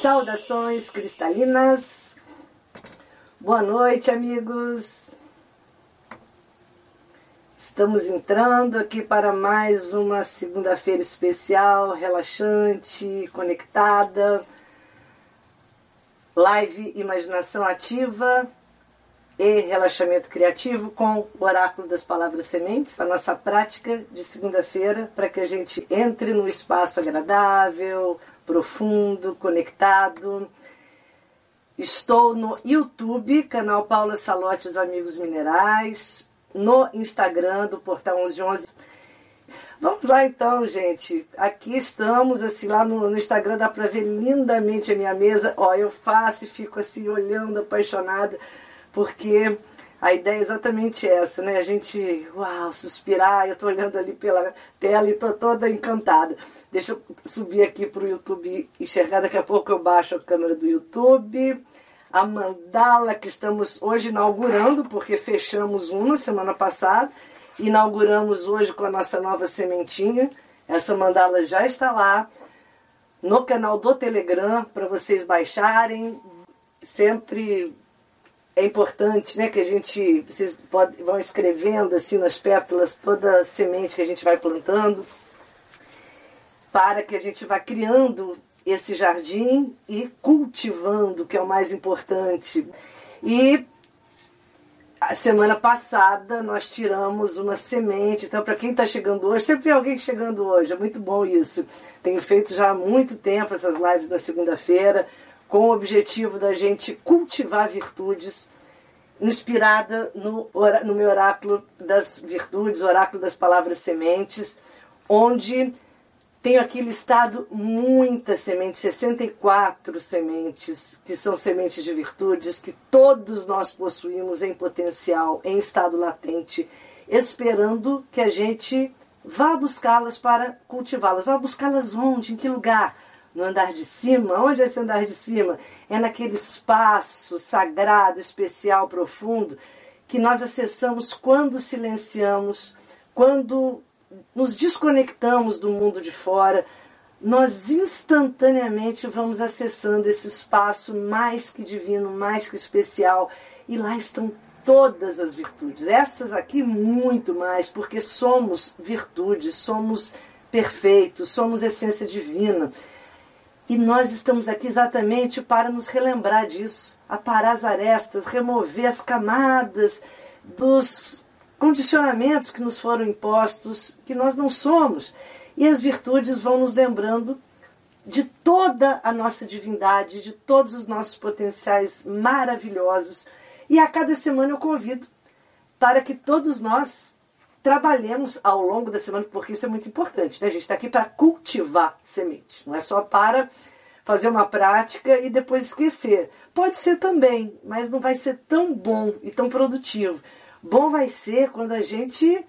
Saudações cristalinas. Boa noite, amigos. Estamos entrando aqui para mais uma segunda-feira especial, relaxante, conectada. Live Imaginação Ativa e Relaxamento Criativo com o Oráculo das Palavras Sementes, a nossa prática de segunda-feira, para que a gente entre no espaço agradável, profundo, conectado. Estou no YouTube, canal Paula Salote Os Amigos Minerais, no Instagram do Portal 1111. Vamos lá então, gente. Aqui estamos, assim, lá no, no Instagram dá para ver lindamente a minha mesa. Ó, eu faço e fico assim olhando, apaixonada, porque a ideia é exatamente essa, né? A gente, uau, suspirar. Eu estou olhando ali pela tela e estou toda encantada. Deixa eu subir aqui para o YouTube enxergar. Daqui a pouco eu baixo a câmera do YouTube. A mandala que estamos hoje inaugurando, porque fechamos uma semana passada. Inauguramos hoje com a nossa nova sementinha. Essa mandala já está lá no canal do Telegram para vocês baixarem. Sempre é importante né, que a gente, vocês pode, vão escrevendo assim nas pétalas toda a semente que a gente vai plantando, para que a gente vá criando esse jardim e cultivando, que é o mais importante. E a semana passada nós tiramos uma semente, então para quem está chegando hoje, sempre tem alguém chegando hoje, é muito bom isso. Tenho feito já há muito tempo essas lives na segunda-feira, com o objetivo da gente cultivar virtudes, inspirada no, no meu oráculo das virtudes, oráculo das palavras sementes, onde tenho aqui listado muitas sementes, 64 sementes, que são sementes de virtudes que todos nós possuímos em potencial, em estado latente, esperando que a gente vá buscá-las para cultivá-las. Vá buscá-las onde? Em que lugar? No andar de cima. Onde é esse andar de cima? É naquele espaço sagrado, especial, profundo, que nós acessamos quando silenciamos, quando nos desconectamos do mundo de fora. Nós instantaneamente vamos acessando esse espaço mais que divino, mais que especial, e lá estão todas as virtudes. Essas aqui muito mais, porque somos virtudes, somos perfeitos, somos essência divina. E nós estamos aqui exatamente para nos relembrar disso, aparar as arestas, remover as camadas dos condicionamentos que nos foram impostos, que nós não somos. E as virtudes vão nos lembrando de toda a nossa divindade, de todos os nossos potenciais maravilhosos. E a cada semana eu convido para que todos nós trabalhemos ao longo da semana, porque isso é muito importante. Né? A gente está aqui para cultivar semente, não é só para fazer uma prática e depois esquecer. Pode ser também, mas não vai ser tão bom e tão produtivo. Bom vai ser quando a gente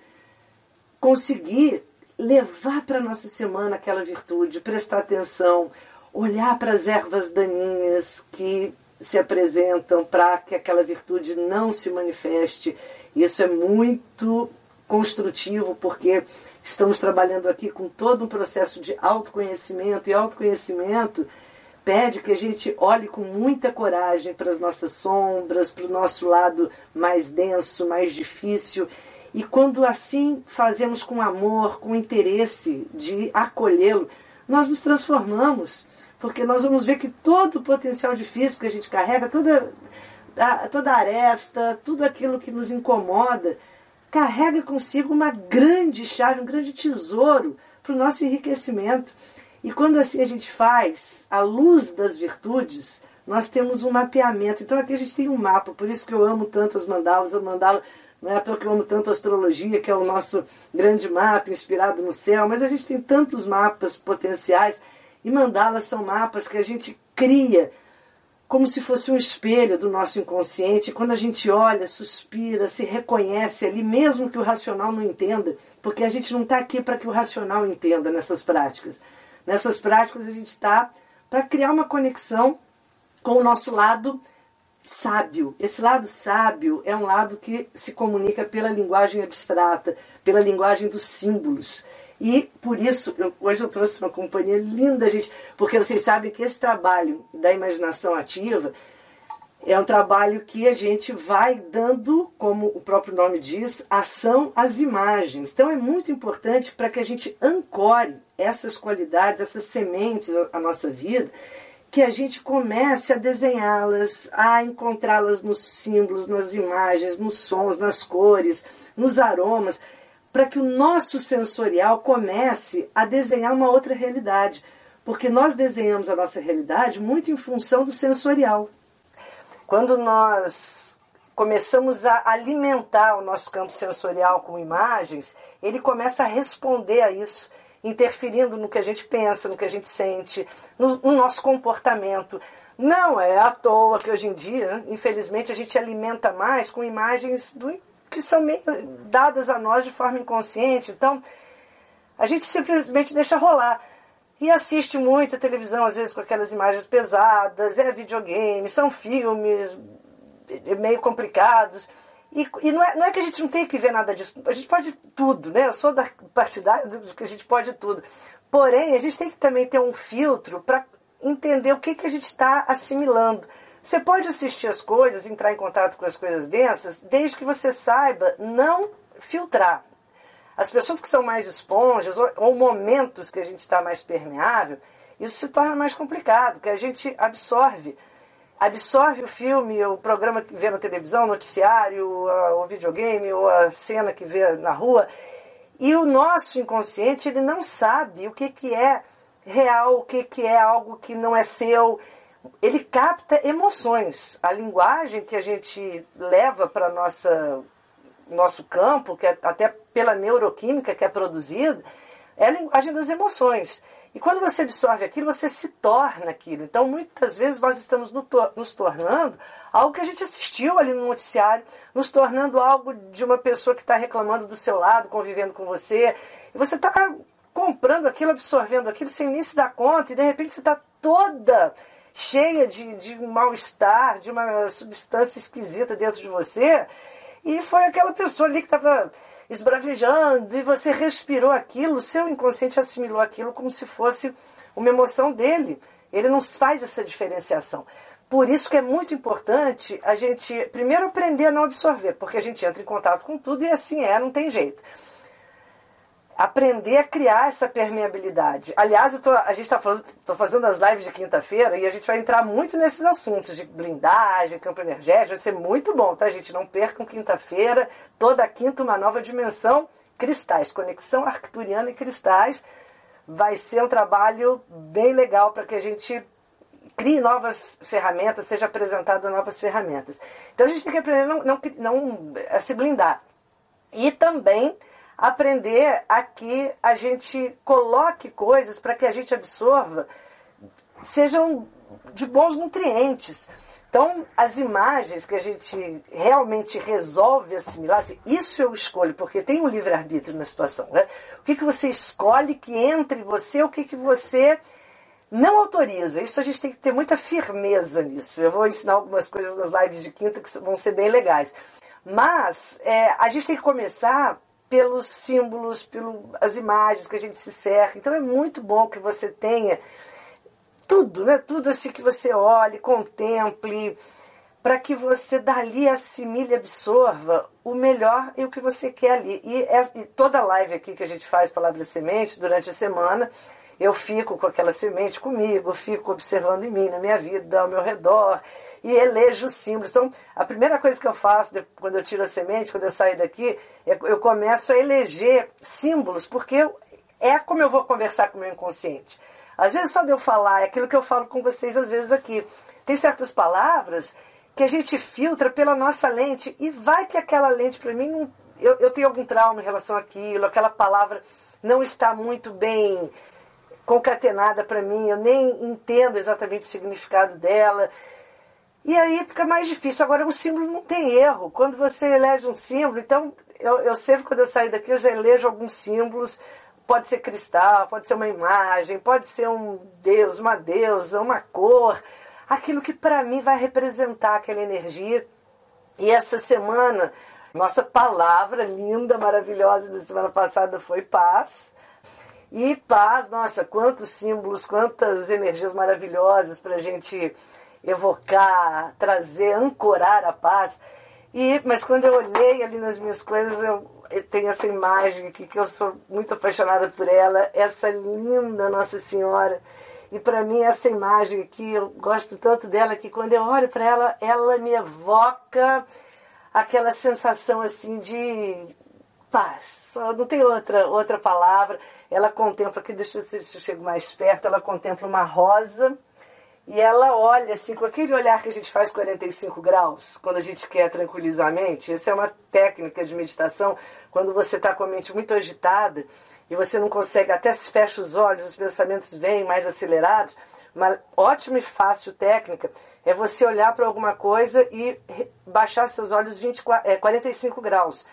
conseguir levar para nossa semana aquela virtude, prestar atenção, olhar para as ervas daninhas que se apresentam para que aquela virtude não se manifeste. Isso é muito construtivo, porque estamos trabalhando aqui com todo um processo de autoconhecimento, e autoconhecimento pede que a gente olhe com muita coragem para as nossas sombras, para o nosso lado mais denso, mais difícil. E quando assim fazemos com amor, com interesse de acolhê-lo, nós nos transformamos, porque nós vamos ver que todo o potencial difícil que a gente carrega, toda toda a aresta, tudo aquilo que nos incomoda, carrega consigo uma grande chave, um grande tesouro para o nosso enriquecimento. E quando assim a gente faz, a luz das virtudes, nós temos um mapeamento. Então aqui a gente tem um mapa, por isso que eu amo tanto as mandalas, a mandala não é à toa que eu amo tanto a astrologia, que é o nosso grande mapa inspirado no céu, mas a gente tem tantos mapas potenciais e mandalas são mapas que a gente cria como se fosse um espelho do nosso inconsciente. Quando a gente olha, suspira, se reconhece ali, mesmo que o racional não entenda, porque a gente não está aqui para que o racional entenda nessas práticas. Nessas práticas a gente está para criar uma conexão com o nosso lado sábio. Esse lado sábio é um lado que se comunica pela linguagem abstrata, pela linguagem dos símbolos. E por isso, eu, hoje eu trouxe uma companhia linda, gente, porque vocês sabem que esse trabalho da imaginação ativa é um trabalho que a gente vai dando, como o próprio nome diz, ação às imagens. Então é muito importante para que a gente ancore essas qualidades, essas sementes à nossa vida, que a gente comece a desenhá-las, a encontrá-las nos símbolos, nas imagens, nos sons, nas cores, nos aromas, para que o nosso sensorial comece a desenhar uma outra realidade. Porque nós desenhamos a nossa realidade muito em função do sensorial. Quando nós começamos a alimentar o nosso campo sensorial com imagens, ele começa a responder a isso interferindo no que a gente pensa, no que a gente sente, no, no nosso comportamento. Não é à toa que hoje em dia, infelizmente, a gente alimenta mais com imagens do, que são meio dadas a nós de forma inconsciente. Então, a gente simplesmente deixa rolar. E assiste muita televisão, às vezes com aquelas imagens pesadas, é videogame, são filmes meio complicados. E, e não, é, não, é, que a gente não tem que ver nada disso, a gente pode tudo, né? Eu sou da partidária que a gente pode tudo. Porém, a gente tem que também ter um filtro para entender o que, que a gente está assimilando. Você pode assistir as coisas, entrar em contato com as coisas densas, desde que você saiba não filtrar. As pessoas que são mais esponjas, ou, ou momentos que a gente está mais permeável, isso se torna mais complicado, que a gente absorve absorve o filme, o programa que vê na televisão, o noticiário, o videogame, ou a cena que vê na rua, e o nosso inconsciente ele não sabe o que, que é real, o que, que é algo que não é seu. Ele capta emoções. A linguagem que a gente leva para nossa nosso campo, que é até pela neuroquímica que é produzida, é a linguagem das emoções. E quando você absorve aquilo, você se torna aquilo. Então, muitas vezes, nós estamos nos tornando algo que a gente assistiu ali no noticiário, nos tornando algo de uma pessoa que está reclamando do seu lado, convivendo com você. E você está comprando aquilo, absorvendo aquilo, sem nem se dar conta, e de repente você está toda cheia de, de um mal-estar, de uma substância esquisita dentro de você. E foi aquela pessoa ali que estava esbravejando e você respirou aquilo, o seu inconsciente assimilou aquilo como se fosse uma emoção dele. Ele não faz essa diferenciação. Por isso que é muito importante a gente primeiro aprender a não absorver, porque a gente entra em contato com tudo e assim é, não tem jeito aprender a criar essa permeabilidade. Aliás, tô, a gente está fazendo as lives de quinta-feira e a gente vai entrar muito nesses assuntos de blindagem, campo energético. Vai ser muito bom, tá, gente? Não percam quinta-feira, toda quinta, uma nova dimensão, cristais, conexão arcturiana e cristais. Vai ser um trabalho bem legal para que a gente crie novas ferramentas, seja apresentado novas ferramentas. Então a gente tem que aprender não, não, não a se blindar. E também aprender a que a gente coloque coisas para que a gente absorva, sejam de bons nutrientes. Então, as imagens que a gente realmente resolve assimilar, assim, isso eu escolho, porque tem um livre-arbítrio na situação. Né? O que, que você escolhe que entre você, o que, que você não autoriza. Isso a gente tem que ter muita firmeza nisso. Eu vou ensinar algumas coisas nas lives de quinta que vão ser bem legais. Mas é, a gente tem que começar pelos símbolos, pelas imagens que a gente se cerca. Então é muito bom que você tenha tudo, né? Tudo assim que você olhe, contemple, para que você dali assimile, absorva o melhor e o que você quer ali. E, e toda live aqui que a gente faz Palavra Semente durante a semana, eu fico com aquela semente comigo, fico observando em mim, na minha vida, ao meu redor e elejo os símbolos. Então, a primeira coisa que eu faço quando eu tiro a semente, quando eu saio daqui, é eu começo a eleger símbolos, porque é como eu vou conversar com o meu inconsciente. Às vezes só de eu falar, é aquilo que eu falo com vocês às vezes aqui. Tem certas palavras que a gente filtra pela nossa lente e vai que aquela lente para mim não, eu, eu tenho algum trauma em relação àquilo, aquela palavra não está muito bem concatenada para mim, eu nem entendo exatamente o significado dela. E aí fica mais difícil. Agora, o símbolo não tem erro. Quando você elege um símbolo, então, eu, eu sempre, quando eu sair daqui, eu já elejo alguns símbolos. Pode ser cristal, pode ser uma imagem, pode ser um deus, uma deusa, uma cor. Aquilo que para mim vai representar aquela energia. E essa semana, nossa palavra linda, maravilhosa da semana passada foi paz. E paz, nossa, quantos símbolos, quantas energias maravilhosas para a gente evocar, trazer, ancorar a paz. E, mas quando eu olhei ali nas minhas coisas, eu, eu tenho essa imagem aqui que eu sou muito apaixonada por ela, essa linda Nossa Senhora. E para mim essa imagem aqui, eu gosto tanto dela que quando eu olho para ela, ela me evoca aquela sensação assim de paz. Não tem outra outra palavra. Ela contempla aqui, deixa eu ver se eu chego mais perto, ela contempla uma rosa e ela olha assim, com aquele olhar que a gente faz 45 graus, quando a gente quer tranquilizar a mente. Essa é uma técnica de meditação, quando você está com a mente muito agitada e você não consegue, até se fecha os olhos, os pensamentos vêm mais acelerados. Uma ótima e fácil técnica é você olhar para alguma coisa e baixar seus olhos 20, é, 45 graus.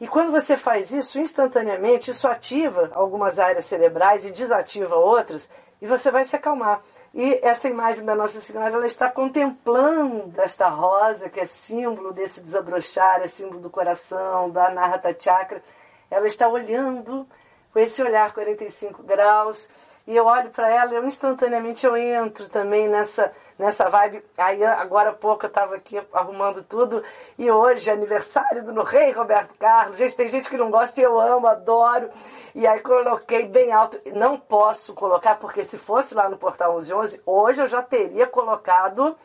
E quando você faz isso, instantaneamente, isso ativa algumas áreas cerebrais e desativa outras, e você vai se acalmar. E essa imagem da Nossa Senhora, ela está contemplando esta rosa, que é símbolo desse desabrochar, é símbolo do coração, da Narrata Chakra. Ela está olhando com esse olhar 45 graus, e eu olho para ela e instantaneamente eu entro também nessa nessa vibe. Aí agora há pouco eu estava aqui arrumando tudo e hoje é aniversário do rei Roberto Carlos. Gente, tem gente que não gosta e eu amo, adoro. E aí coloquei bem alto. Não posso colocar porque se fosse lá no Portal 1111, hoje eu já teria colocado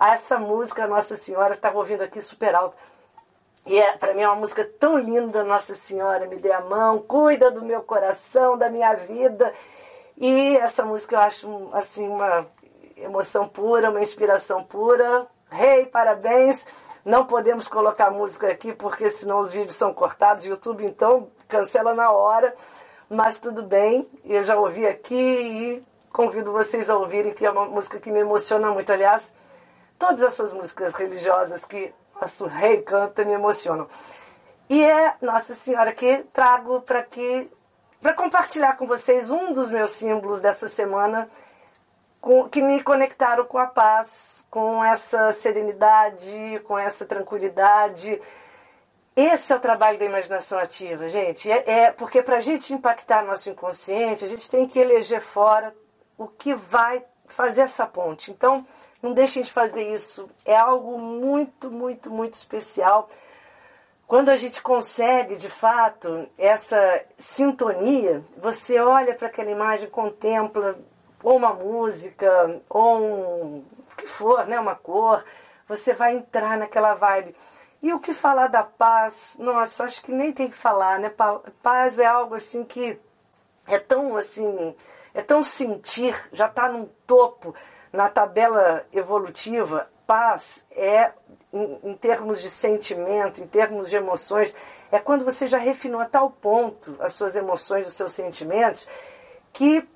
essa música Nossa Senhora, estava ouvindo aqui super alto. E é, para mim é uma música tão linda, Nossa Senhora, me dê a mão, cuida do meu coração, da minha vida. E essa música eu acho assim uma emoção pura, uma inspiração pura. Rei, hey, parabéns! Não podemos colocar música aqui porque senão os vídeos são cortados. YouTube então cancela na hora, mas tudo bem. Eu já ouvi aqui e convido vocês a ouvirem que é uma música que me emociona muito. Aliás, todas essas músicas religiosas que nosso rei canta me emocionam. E é Nossa Senhora que trago para que para compartilhar com vocês um dos meus símbolos dessa semana com, que me conectaram com a paz, com essa serenidade, com essa tranquilidade. Esse é o trabalho da imaginação ativa, gente. É, é porque para a gente impactar nosso inconsciente, a gente tem que eleger fora o que vai fazer essa ponte. Então, não deixem de fazer isso. É algo muito, muito, muito especial. Quando a gente consegue, de fato, essa sintonia, você olha para aquela imagem, contempla, ou uma música, ou um, o que for, né, uma cor, você vai entrar naquela vibe. E o que falar da paz? Nossa, acho que nem tem que falar, né? Paz é algo assim que é tão assim, é tão sentir, já está num topo na tabela evolutiva. Paz é, em, em termos de sentimento, em termos de emoções, é quando você já refinou a tal ponto as suas emoções, os seus sentimentos, que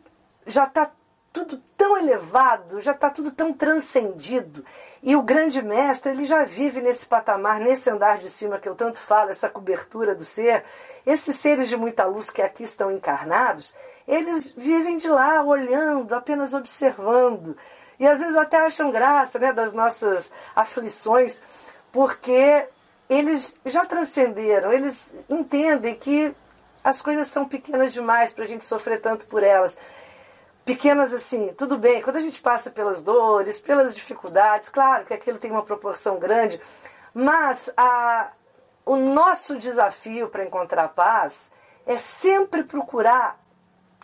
já está tudo tão elevado, já está tudo tão transcendido. E o grande mestre, ele já vive nesse patamar, nesse andar de cima que eu tanto falo, essa cobertura do ser. Esses seres de muita luz que aqui estão encarnados, eles vivem de lá, olhando, apenas observando. E às vezes até acham graça né, das nossas aflições, porque eles já transcenderam, eles entendem que as coisas são pequenas demais para a gente sofrer tanto por elas pequenas assim, tudo bem, quando a gente passa pelas dores, pelas dificuldades, claro que aquilo tem uma proporção grande, mas a, o nosso desafio para encontrar paz é sempre procurar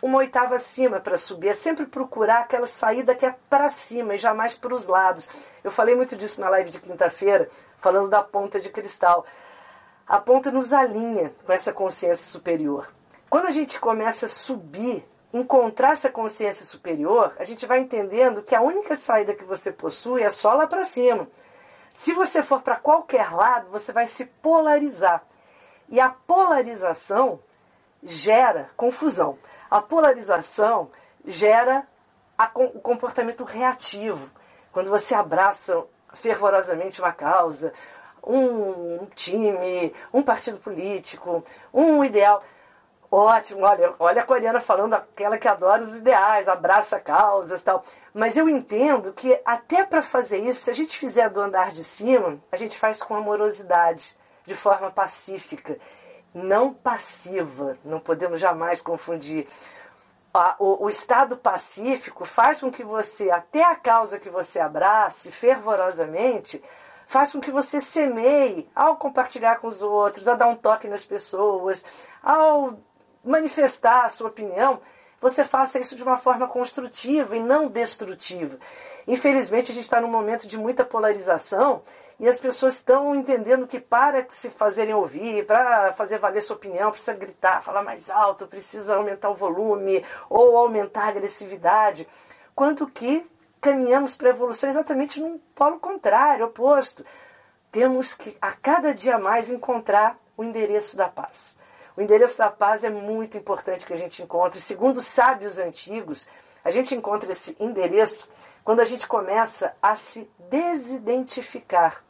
uma oitava acima para subir, é sempre procurar aquela saída que é para cima e jamais para os lados. Eu falei muito disso na live de quinta-feira, falando da ponta de cristal. A ponta nos alinha com essa consciência superior. Quando a gente começa a subir encontrar essa consciência superior, a gente vai entendendo que a única saída que você possui é só lá para cima. Se você for para qualquer lado, você vai se polarizar. E a polarização gera confusão. A polarização gera a, o comportamento reativo. quando você abraça fervorosamente uma causa, um time, um partido político, um ideal. Ótimo, olha, olha a coreana falando aquela que adora os ideais, abraça causas tal. Mas eu entendo que até para fazer isso, se a gente fizer do andar de cima, a gente faz com amorosidade, de forma pacífica, não passiva. Não podemos jamais confundir. O, o estado pacífico faz com que você, até a causa que você abrace fervorosamente, faz com que você semeie ao compartilhar com os outros, a dar um toque nas pessoas, ao manifestar a sua opinião, você faça isso de uma forma construtiva e não destrutiva. Infelizmente, a gente está num momento de muita polarização e as pessoas estão entendendo que para se fazerem ouvir, para fazer valer sua opinião, precisa gritar, falar mais alto, precisa aumentar o volume ou aumentar a agressividade. Quanto que caminhamos para a evolução exatamente num polo contrário, oposto. Temos que a cada dia mais encontrar o endereço da paz. O endereço da paz é muito importante que a gente encontre. Segundo os sábios antigos, a gente encontra esse endereço quando a gente começa a se desidentificar.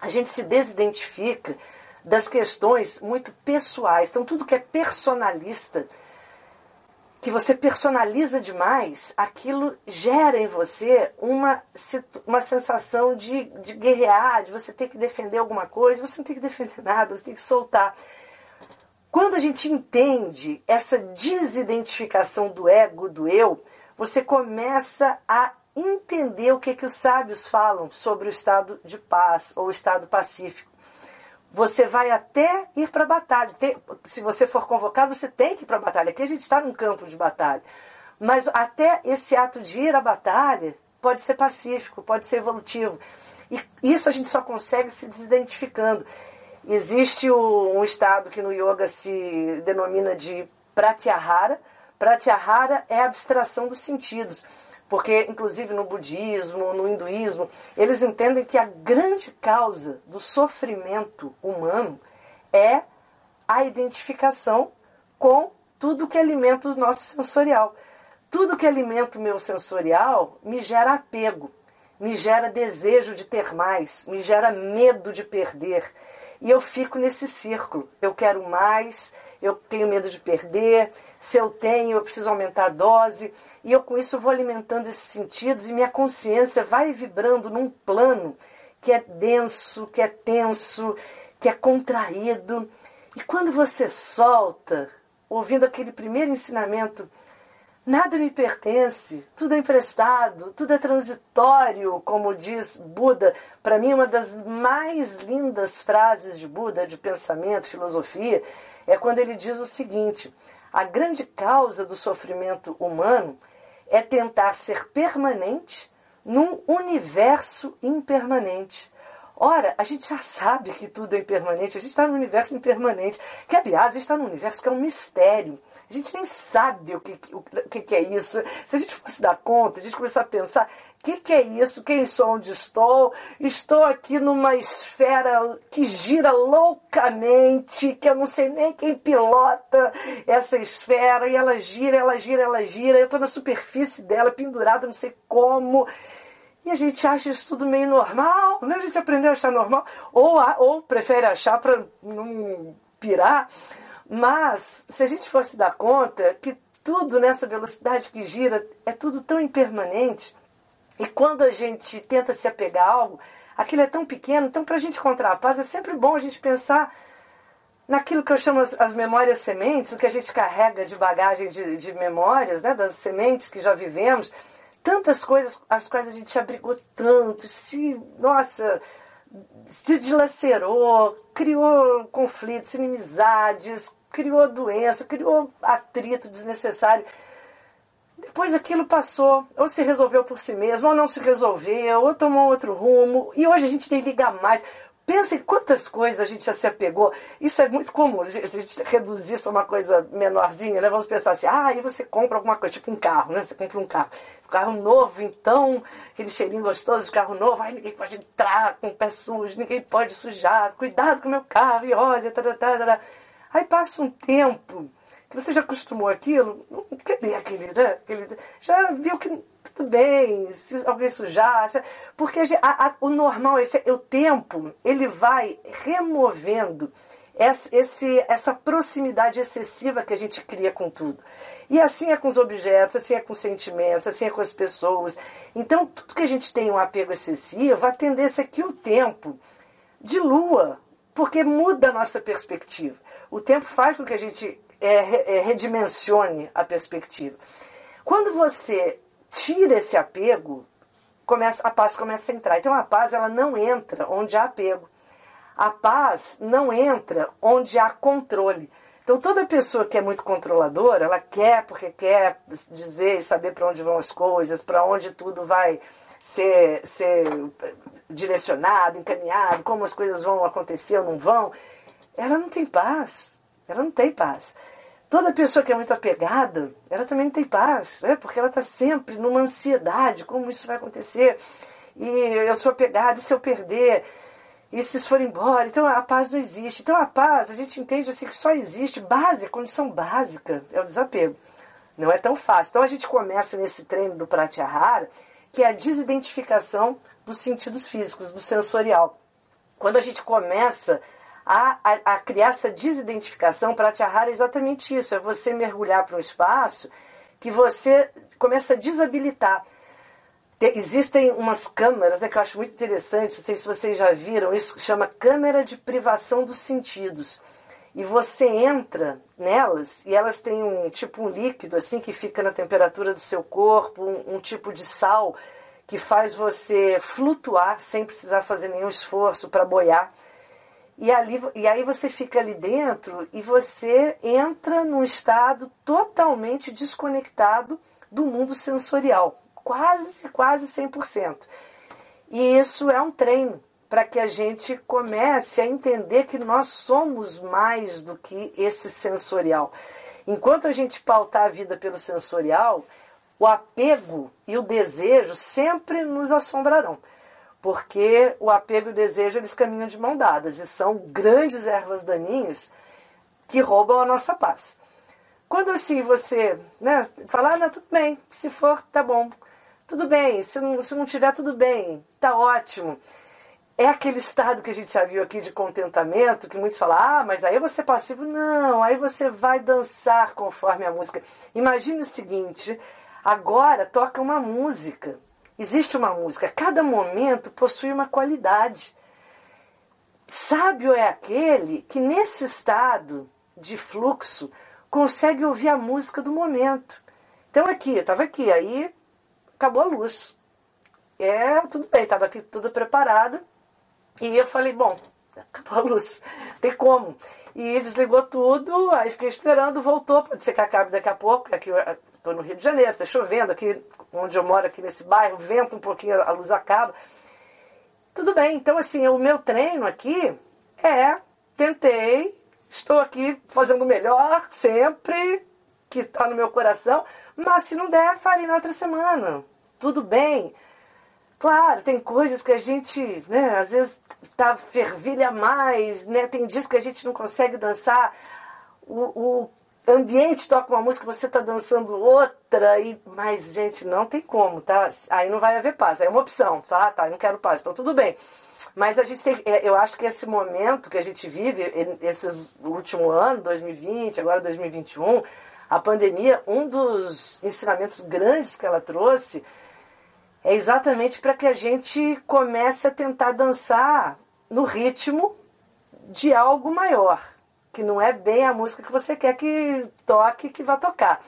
A gente se desidentifica das questões muito pessoais. Então, tudo que é personalista, que você personaliza demais, aquilo gera em você uma, uma sensação de, de guerrear, de você ter que defender alguma coisa. Você não tem que defender nada, você tem que soltar. Quando a gente entende essa desidentificação do ego, do eu, você começa a entender o que, que os sábios falam sobre o estado de paz ou o estado pacífico. Você vai até ir para a batalha. Tem, se você for convocado, você tem que ir para a batalha. Aqui a gente está num campo de batalha. Mas até esse ato de ir à batalha pode ser pacífico, pode ser evolutivo. E isso a gente só consegue se desidentificando. Existe o, um estado que no yoga se denomina de pratyahara. Pratyahara é a abstração dos sentidos. Porque, inclusive, no budismo, no hinduísmo, eles entendem que a grande causa do sofrimento humano é a identificação com tudo que alimenta o nosso sensorial. Tudo que alimenta o meu sensorial me gera apego, me gera desejo de ter mais, me gera medo de perder, e eu fico nesse círculo. Eu quero mais, eu tenho medo de perder, se eu tenho, eu preciso aumentar a dose. E eu com isso vou alimentando esses sentidos e minha consciência vai vibrando num plano que é denso, que é tenso, que é contraído. E quando você solta, ouvindo aquele primeiro ensinamento, Nada me pertence, tudo é emprestado, tudo é transitório, como diz Buda. Para mim, uma das mais lindas frases de Buda, de pensamento, filosofia, é quando ele diz o seguinte: a grande causa do sofrimento humano é tentar ser permanente num universo impermanente. Ora, a gente já sabe que tudo é impermanente, a gente está no universo impermanente, que aliás, está num universo que é um mistério. A gente nem sabe o que, o, que, que é isso. Se a gente fosse dar conta, a gente começar a pensar, o que, que é isso? Quem sou? Onde estou? Estou aqui numa esfera que gira loucamente, que eu não sei nem quem pilota essa esfera, e ela gira, ela gira, ela gira. Eu estou na superfície dela, pendurada, não sei como. E a gente acha isso tudo meio normal, né? A gente aprendeu a achar normal, ou, ou prefere achar para não pirar. Mas, se a gente fosse dar conta que tudo nessa velocidade que gira é tudo tão impermanente, e quando a gente tenta se apegar a algo, aquilo é tão pequeno, então para a gente encontrar a paz é sempre bom a gente pensar naquilo que eu chamo as, as, memórias sementes, o que a gente carrega de bagagem de, de memórias, né, das sementes que já vivemos, tantas coisas as quais a gente abrigou tanto, se, nossa, se dilacerou, criou conflitos, inimizades, criou doença, criou atrito desnecessário. Depois aquilo passou, ou se resolveu por si mesmo, ou não se resolveu, ou tomou outro rumo, e hoje a gente nem liga mais. Pensa em quantas coisas a gente já se apegou. Isso é muito comum. Se a gente reduzir isso a uma coisa menorzinha, né? Vamos pensar assim, ah, aí você compra alguma coisa, tipo um carro, né? Você compra um carro. Um carro novo, então, aquele cheirinho gostoso de carro novo, aí ninguém pode entrar com o pé sujo, ninguém pode sujar, cuidado com o meu carro, e olha, tá, tá, tá, tá. Aí passa um tempo que você já acostumou aquilo, cadê aquele, né? Aquele, já viu que tudo bem, se alguém sujar, porque a, a, o normal, esse, o tempo, ele vai removendo essa, esse, essa proximidade excessiva que a gente cria com tudo. E assim é com os objetos, assim é com os sentimentos, assim é com as pessoas. Então, tudo que a gente tem um apego excessivo, a tendência é que o tempo dilua, porque muda a nossa perspectiva. O tempo faz com que a gente é, é, redimensione a perspectiva. Quando você tira esse apego, começa, a paz começa a entrar. Então a paz ela não entra onde há apego. A paz não entra onde há controle. Então toda pessoa que é muito controladora, ela quer porque quer dizer e saber para onde vão as coisas, para onde tudo vai ser, ser direcionado, encaminhado, como as coisas vão acontecer ou não vão. Ela não tem paz. Ela não tem paz. Toda pessoa que é muito apegada, ela também não tem paz, né? porque ela está sempre numa ansiedade, como isso vai acontecer, e eu sou apegada, e se eu perder, e se isso for embora, então a paz não existe. Então a paz, a gente entende assim que só existe, base, condição básica, é o desapego. Não é tão fácil. Então a gente começa nesse treino do Pratyahara, que é a desidentificação dos sentidos físicos, do sensorial. Quando a gente começa a, a, a criar essa desidentificação, Pratyahara é exatamente isso, é você mergulhar para um espaço que você começa a desabilitar. Existem umas câmeras né, que eu acho muito interessante, não sei se vocês já viram, isso chama câmera de privação dos sentidos. E você entra nelas e elas têm um tipo um líquido assim que fica na temperatura do seu corpo, um, um tipo de sal que faz você flutuar sem precisar fazer nenhum esforço para boiar. E, ali, e aí você fica ali dentro e você entra num estado totalmente desconectado do mundo sensorial, quase, quase 100%. E isso é um treino para que a gente comece a entender que nós somos mais do que esse sensorial. Enquanto a gente pautar a vida pelo sensorial, o apego e o desejo sempre nos assombrarão porque o apego e o desejo eles caminham de mão dadas e são grandes ervas daninhos que roubam a nossa paz. Quando assim você né, falar, ah, não, tudo bem, se for, tá bom, tudo bem, se não, se não tiver, tudo bem, tá ótimo. É aquele estado que a gente já viu aqui de contentamento, que muitos falam, ah, mas aí você é passivo. Não, aí você vai dançar conforme a música. Imagine o seguinte, agora toca uma música Existe uma música, cada momento possui uma qualidade. Sábio é aquele que, nesse estado de fluxo, consegue ouvir a música do momento. Então, aqui, estava aqui, aí acabou a luz. É, tudo bem, estava aqui tudo preparado. E eu falei, bom, acabou a luz, tem como. E desligou tudo, aí fiquei esperando, voltou, pode ser que acabe daqui a pouco, aqui Estou no Rio de Janeiro, está chovendo aqui, onde eu moro, aqui nesse bairro, vento um pouquinho, a luz acaba. Tudo bem, então assim, o meu treino aqui é, tentei, estou aqui fazendo o melhor, sempre, que está no meu coração, mas se não der, farei na outra semana. Tudo bem. Claro, tem coisas que a gente, né, às vezes tá fervilha mais, né? Tem dias que a gente não consegue dançar o, o ambiente toca uma música, você está dançando outra, e mas, gente, não tem como, tá? Aí não vai haver paz, aí é uma opção, tá? Tá, eu não quero paz, então tudo bem. Mas a gente tem, é, eu acho que esse momento que a gente vive, esses último ano, 2020, agora 2021, a pandemia, um dos ensinamentos grandes que ela trouxe é exatamente para que a gente comece a tentar dançar no ritmo de algo maior que não é bem a música que você quer que toque, que vá tocar.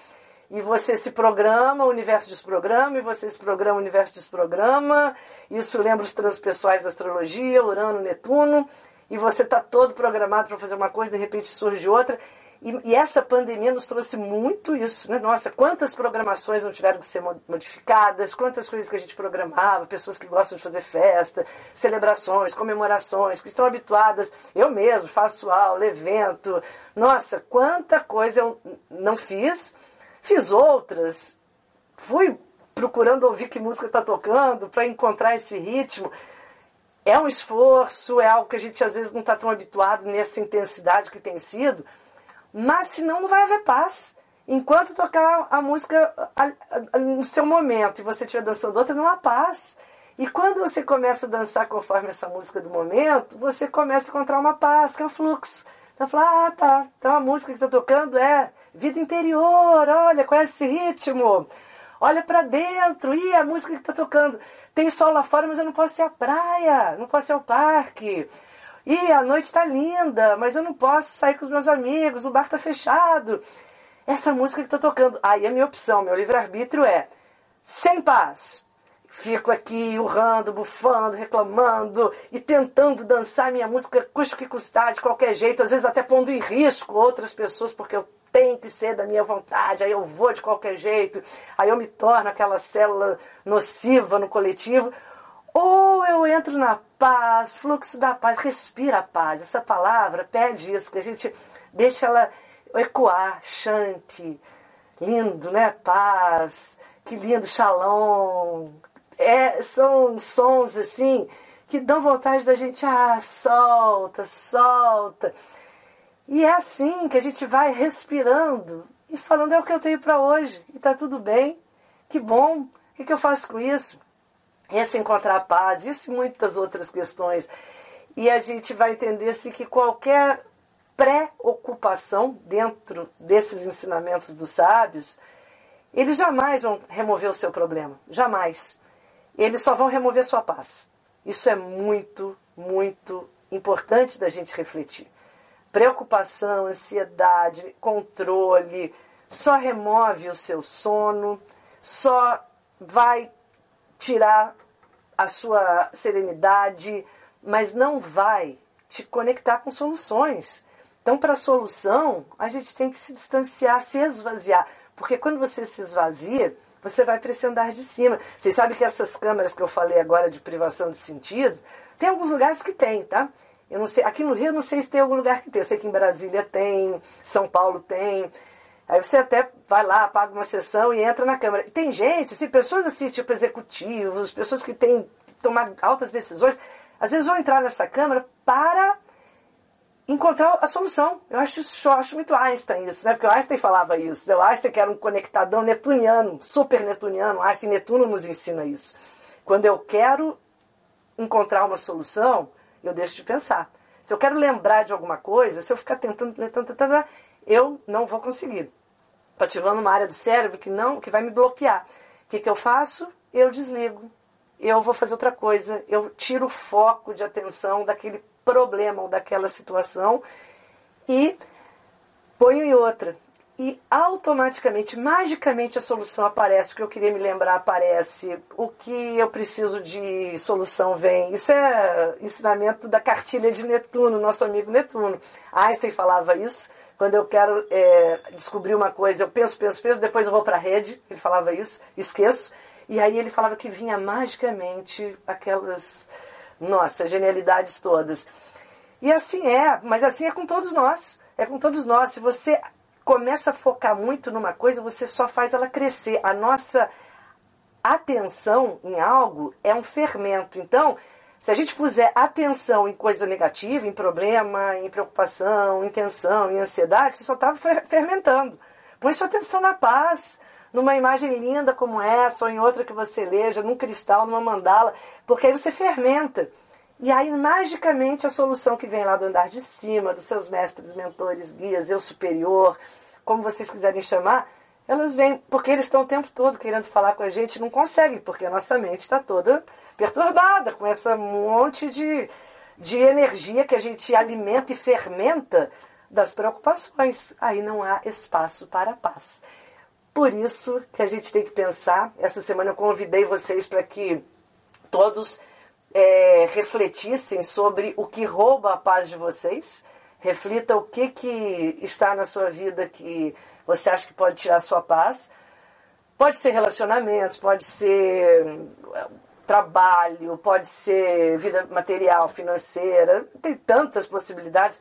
E você se programa, o universo desprograma, e você se programa, o universo desprograma. Isso lembra os transpessoais da astrologia, Urano, Netuno. E você está todo programado para fazer uma coisa, de repente surge outra. E, e, essa pandemia nos trouxe muito isso, né? Nossa, quantas programações não tiveram que ser modificadas, quantas coisas que a gente programava, pessoas que gostam de fazer festa, celebrações, comemorações, que estão habituadas. Eu mesmo faço aula, evento. Nossa, quanta coisa eu não fiz, fiz outras, fui procurando ouvir que música está tocando para encontrar esse ritmo. É um esforço, é algo que a gente às vezes não está tão habituado nessa intensidade que tem sido Mas senão não vai haver paz. Enquanto tocar a música no seu momento e você estiver dançando outra, não há paz. E quando você começa a dançar conforme essa música do momento, você começa a encontrar uma paz, que é o fluxo. Então fala, ah, tá. Então a música que está tocando é vida interior, olha, conhece esse ritmo. Olha para dentro, e a música que está tocando. Tem sol lá fora, mas eu não posso ir à praia, não posso ir ao parque. E a noite está linda, mas eu não posso sair com os meus amigos, o bar está fechado. Essa música que está tocando. Aí a minha opção, meu livre-arbítrio é sem paz. Fico aqui urrando, bufando, reclamando e tentando dançar minha música, custa o que custar, de qualquer jeito, às vezes até pondo em risco outras pessoas, porque eu tenho que ser da minha vontade, aí eu vou de qualquer jeito, aí eu me torno aquela célula nociva no coletivo. Ou eu entro na paz, fluxo da paz, respira a paz. Essa palavra pede isso, que a gente deixa ela ecoar, chante. Lindo, né? Paz, que lindo, shalom. É, são sons assim que dão vontade da gente, ah, solta, solta. E é assim que a gente vai respirando e falando é o que eu tenho para hoje e tá tudo bem. Que bom. O que, que eu faço com isso? Esse encontrar paz, isso e muitas outras questões. E a gente vai entender assim, que qualquer pré-ocupação dentro desses ensinamentos dos sábios, eles jamais vão remover o seu problema. Jamais. Eles só vão remover sua paz. Isso é muito, muito importante da gente refletir. Preocupação, ansiedade, controle, só remove o seu sono, só vai tirar a sua serenidade, mas não vai te conectar com soluções. Então, para a solução, a gente tem que se distanciar, se esvaziar. Porque quando você se esvazia, você vai para esse andar de cima. Vocês sabem que essas câmeras que eu falei agora de privação de sentido, tem alguns lugares que tem, tá? Eu não sei, aqui no Rio eu não sei se tem algum lugar que tem. Eu sei que em Brasília tem, São Paulo tem. Aí você até vai lá, paga uma sessão e entra na Câmara. Tem gente, assim, pessoas assim, tipo executivos, pessoas que têm que tomar altas decisões, às vezes vão entrar nessa Câmara para encontrar a solução. Eu acho, eu acho muito Einstein isso, né? Porque o Einstein falava isso. O Einstein que era um conectadão netuniano, super netuniano. Einstein Netuno nos ensina isso. Quando eu quero encontrar uma solução, eu deixo de pensar. Se eu quero lembrar de alguma coisa, se eu ficar tentando, tentando, tentando, eu não vou conseguir. Estou ativando uma área do cérebro que não, que vai me bloquear. O que, que eu faço? Eu desligo. Eu vou fazer outra coisa. Eu tiro o foco de atenção daquele problema ou daquela situação e ponho em outra. E automaticamente, magicamente, a solução aparece. O que eu queria me lembrar aparece. O que eu preciso de solução vem. Isso é ensinamento da cartilha de Netuno, nosso amigo Netuno. Einstein falava isso quando eu quero é, descobrir uma coisa, eu penso, penso, penso, depois eu vou para a rede, ele falava isso, esqueço. E aí ele falava que vinha magicamente aquelas, nossa, genialidades todas. E assim é, mas assim é com todos nós. É com todos nós. Se você começa a focar muito numa coisa, você só faz ela crescer. A nossa atenção em algo é um fermento. Então, se a gente puser atenção em coisa negativa, em problema, em preocupação, em tensão, em ansiedade, você só está fermentando. Põe sua atenção na paz, numa imagem linda como essa, ou em outra que você leja, num cristal, numa mandala, porque aí você fermenta. E aí, magicamente, a solução que vem lá do andar de cima, dos seus mestres, mentores, guias, eu superior, como vocês quiserem chamar, elas vêm, porque eles estão o tempo todo querendo falar com a gente, não conseguem, porque a nossa mente está toda perturbada com essa monte de, de energia que a gente alimenta e fermenta das preocupações. Aí não há espaço para a paz. Por isso que a gente tem que pensar. Essa semana eu convidei vocês para que todos é, refletissem sobre o que rouba a paz de vocês. Reflita o que, que está na sua vida que você acha que pode tirar a sua paz. Pode ser relacionamentos, pode ser trabalho, pode ser vida material, financeira, tem tantas possibilidades,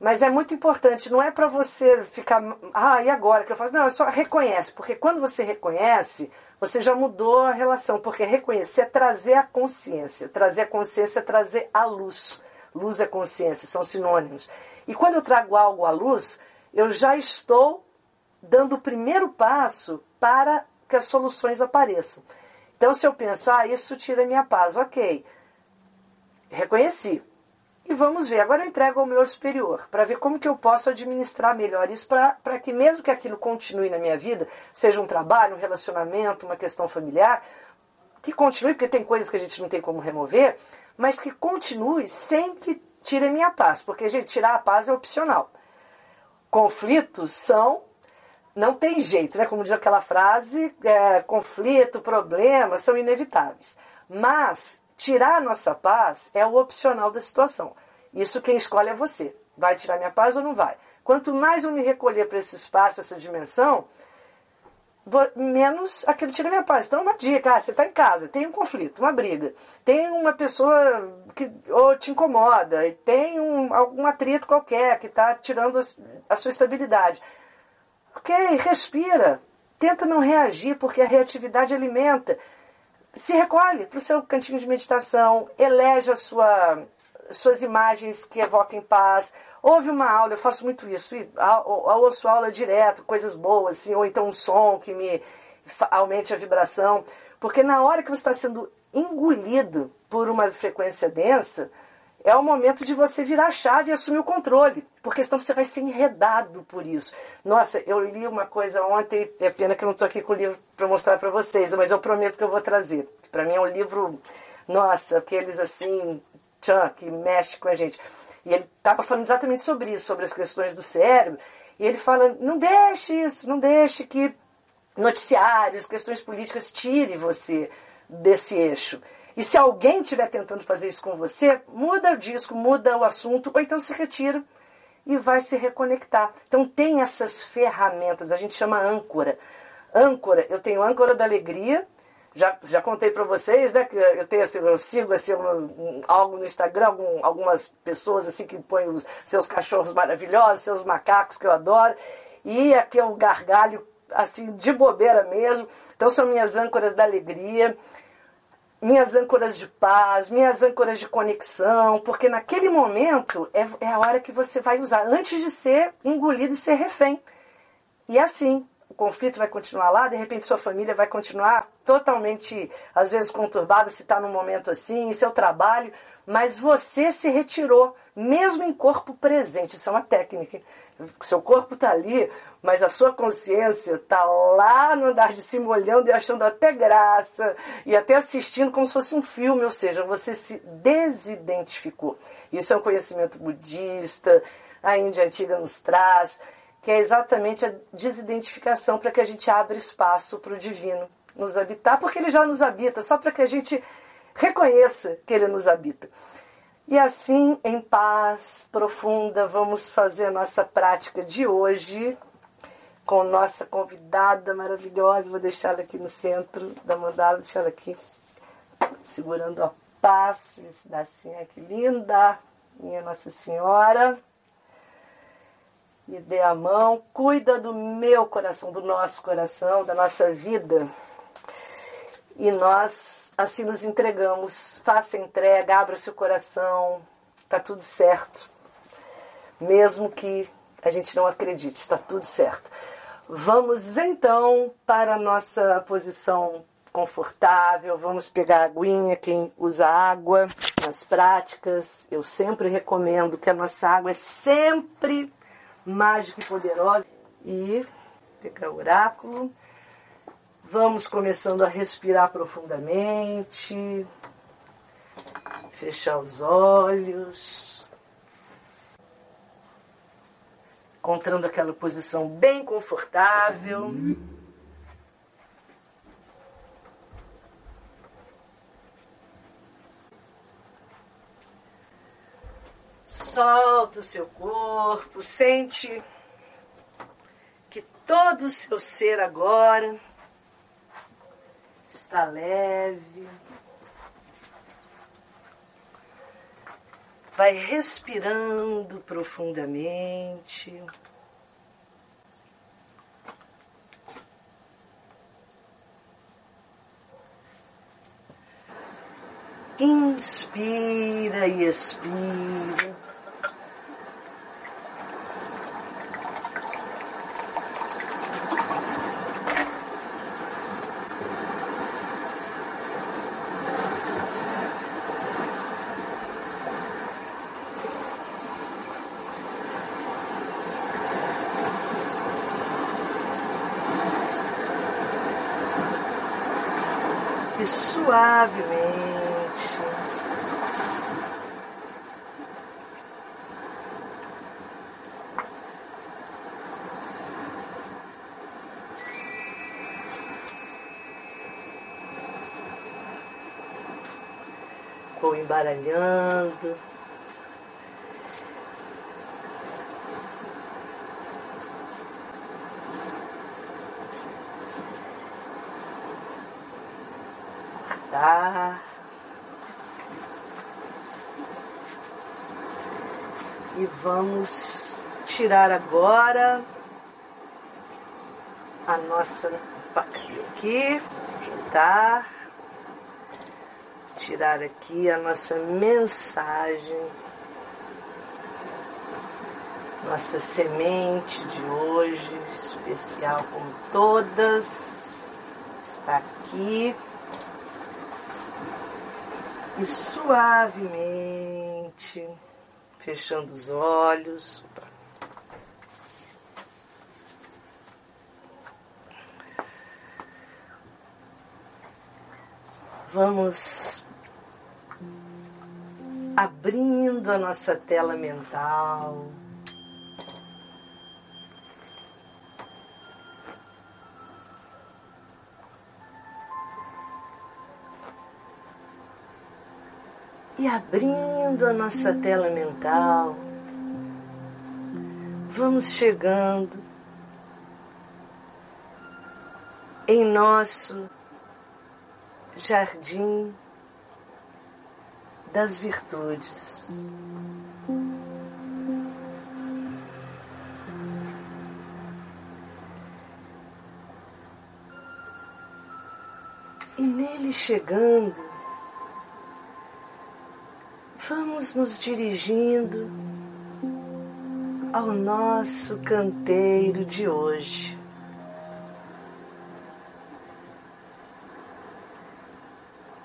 mas é muito importante, não é para você ficar, ah, e agora que eu faço? Não, é só reconhece, porque quando você reconhece, você já mudou a relação, porque reconhecer é trazer a consciência, trazer a consciência é trazer a luz. Luz é consciência, são sinônimos. E quando eu trago algo à luz, eu já estou dando o primeiro passo para que as soluções apareçam. Então, se eu penso, ah, isso tira minha paz, ok, reconheci. E vamos ver, agora eu entrego ao meu superior, para ver como que eu posso administrar melhor isso, para que mesmo que aquilo continue na minha vida, seja um trabalho, um relacionamento, uma questão familiar, que continue, porque tem coisas que a gente não tem como remover, mas que continue sem que tire a minha paz, porque, gente, tirar a paz é opcional. Conflitos são. Não tem jeito, né? Como diz aquela frase, é, conflito, problemas são inevitáveis. Mas tirar a nossa paz é o opcional da situação. Isso quem escolhe é você. Vai tirar minha paz ou não vai? Quanto mais eu me recolher para esse espaço, essa dimensão, menos aquilo tira minha paz. Então, uma dica: ah, você está em casa, tem um conflito, uma briga, tem uma pessoa que ou te incomoda, tem um, algum atrito qualquer que está tirando a sua estabilidade. Ok, respira, tenta não reagir, porque a reatividade alimenta. Se recolhe para o seu cantinho de meditação, elege a sua, suas imagens que evoquem paz, Houve uma aula, eu faço muito isso, ouço aula direto, coisas boas, assim, ou então um som que me aumente a vibração. Porque na hora que você está sendo engolido por uma frequência densa, é o momento de você virar a chave e assumir o controle, porque senão você vai ser enredado por isso. Nossa, eu li uma coisa ontem, é pena que eu não estou aqui com o livro para mostrar para vocês, mas eu prometo que eu vou trazer. Para mim é um livro, nossa, aqueles assim, tchan, que mexe com a gente. E ele estava falando exatamente sobre isso, sobre as questões do cérebro. E ele fala: não deixe isso, não deixe que noticiários, questões políticas tire você desse eixo. E se alguém estiver tentando fazer isso com você, muda o disco, muda o assunto, ou então se retira e vai se reconectar. Então tem essas ferramentas, a gente chama âncora. Âncora, eu tenho âncora da alegria, já, já contei para vocês, né, que eu tenho assim, eu sigo assim um, um, algo no Instagram, algum, algumas pessoas assim que põem os seus cachorros maravilhosos, seus macacos que eu adoro, e aqui é um gargalho assim de bobeira mesmo. Então são minhas âncoras da alegria, minhas âncoras de paz, minhas âncoras de conexão, porque naquele momento é, é a hora que você vai usar antes de ser engolido e ser refém. E é assim, conflito vai continuar lá, de repente sua família vai continuar totalmente, às vezes, conturbada se está num momento assim, seu trabalho, mas você se retirou, mesmo em corpo presente. Isso é uma técnica. Seu corpo está ali, mas a sua consciência está lá no andar de cima, olhando e achando até graça, e até assistindo como se fosse um filme, ou seja, você se desidentificou. Isso é um conhecimento budista, a Índia Antiga nos traz que é exatamente a desidentificação para que a gente abra espaço para o divino nos habitar, porque ele já nos habita, só para que a gente reconheça que ele nos habita. E assim, em paz profunda, vamos fazer nossa prática de hoje com nossa convidada maravilhosa. Vou deixá-la aqui no centro da mandala, deixá-la aqui segurando a paz. Deixa eu assim. Ai, que linda! Minha Nossa Senhora me dê a mão, cuida do meu coração, do nosso coração, da nossa vida. E nós assim nos entregamos. Faça entrega, abra seu coração, está tudo certo. Mesmo que a gente não acredite, está tudo certo. Vamos então para a nossa posição confortável. Vamos pegar a aguinha, quem usa água nas práticas. Eu sempre recomendo que a nossa água é sempre mágica e poderosa. E pegar o oráculo. Vamos começando a respirar profundamente. Fechar os olhos. Encontrando aquela posição bem confortável. Solta o seu corpo, sente que todo o seu ser agora está leve. Vai respirando profundamente. Inspira e expira. e suavemente vou embaralhando. Tá. E vamos tirar agora a nossa aqui, juntar tirar aqui a nossa mensagem, nossa semente de hoje, especial como todas, está aqui. E suavemente, fechando os olhos, vamos abrindo a nossa tela mental. E abrindo a nossa tela mental, vamos chegando em nosso jardim das virtudes. E nele chegando, vamos nos dirigindo ao nosso canteiro de hoje.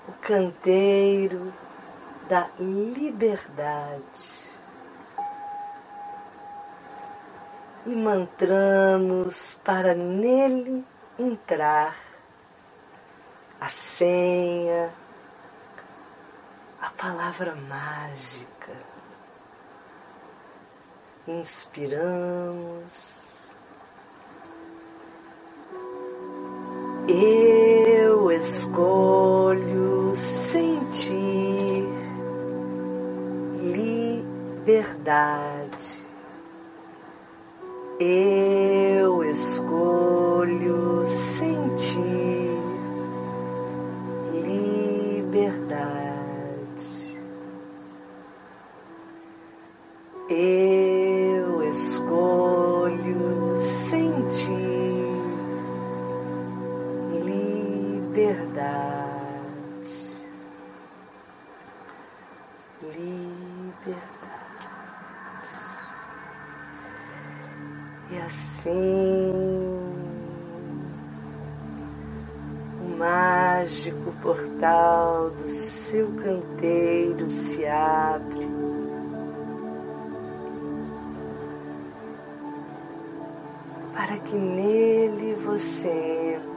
O canteiro da liberdade. E mantramos para nele entrar a senha, a palavra mágica. Inspiramos. Eu escolho liberdade. Eu escolho sentir liberdade. Eu escolho sentir liberdade. Liberdade. E assim o mágico portal do seu canteiro se abre. Para que nele você entre.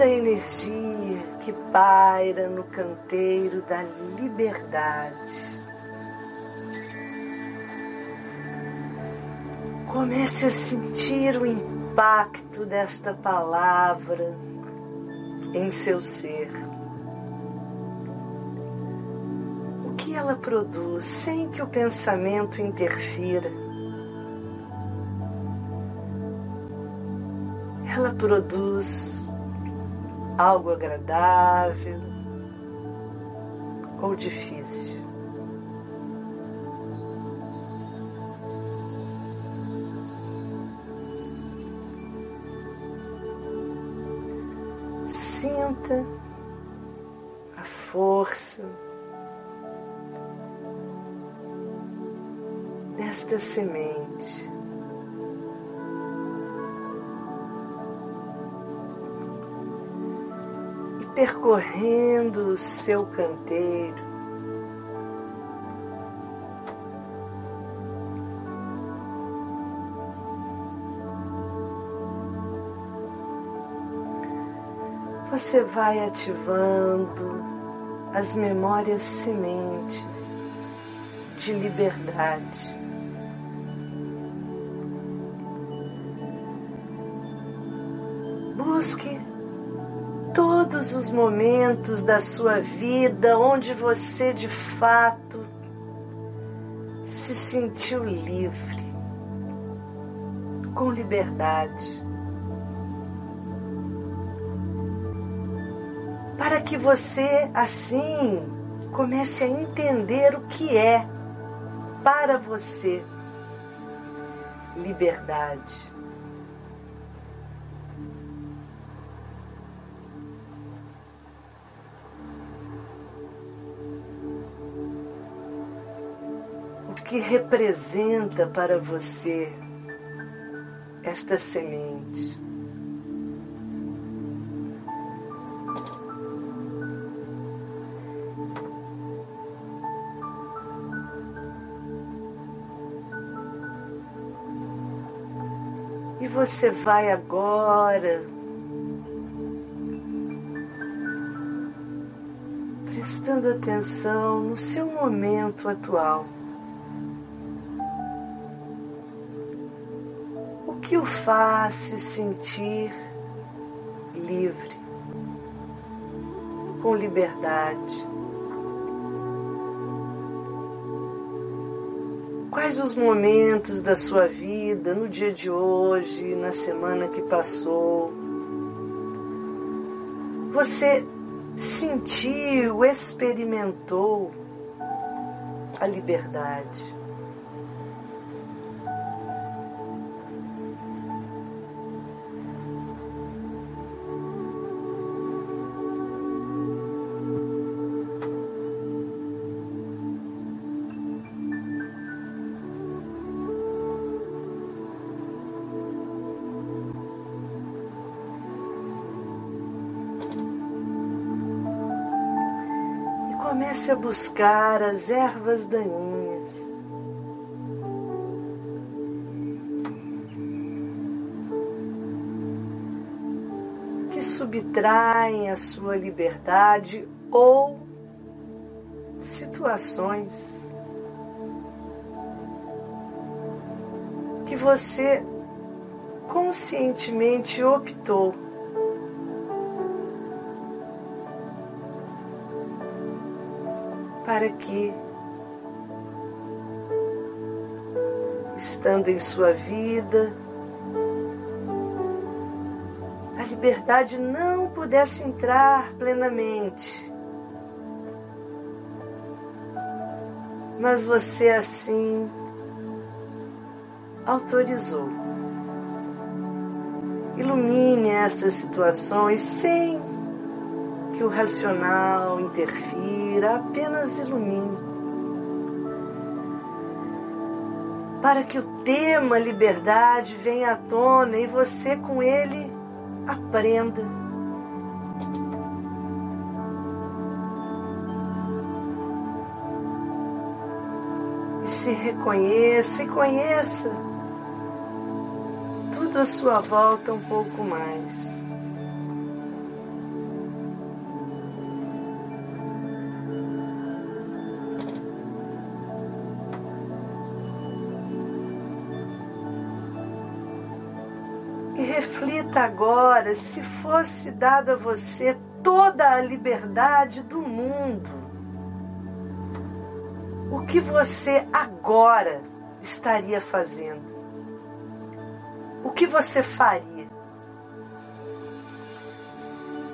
Toda a energia que paira no canteiro da liberdade. Comece a sentir o impacto desta palavra em seu ser. O que ela produz sem que o pensamento interfira. Ela produz algo agradável ou difícil. Sinta a força desta semente. Percorrendo o seu canteiro. Você vai ativando as memórias sementes de liberdade. Busque todos os momentos da sua vida onde você de fato se sentiu livre, com liberdade. Para que você assim comece a entender o que é para você liberdade. Representa para você esta semente? E você vai agora prestando atenção no seu momento atual. Que o faz se sentir livre, com liberdade. Quais os momentos da sua vida, no dia de hoje, na semana que passou, você sentiu, experimentou a liberdade? A buscar as ervas daninhas. Que subtraem a sua liberdade ou situações que você conscientemente optou para que, estando em sua vida, a liberdade não pudesse entrar plenamente. Mas você assim autorizou. Ilumine essas situações sem que o racional interfira, apenas ilumine. Para que o tema liberdade venha à tona e você com ele aprenda. E se reconheça e conheça tudo à sua volta um pouco mais. Reflita agora se fosse dada a você toda a liberdade do mundo. O que você agora estaria fazendo? O que você faria?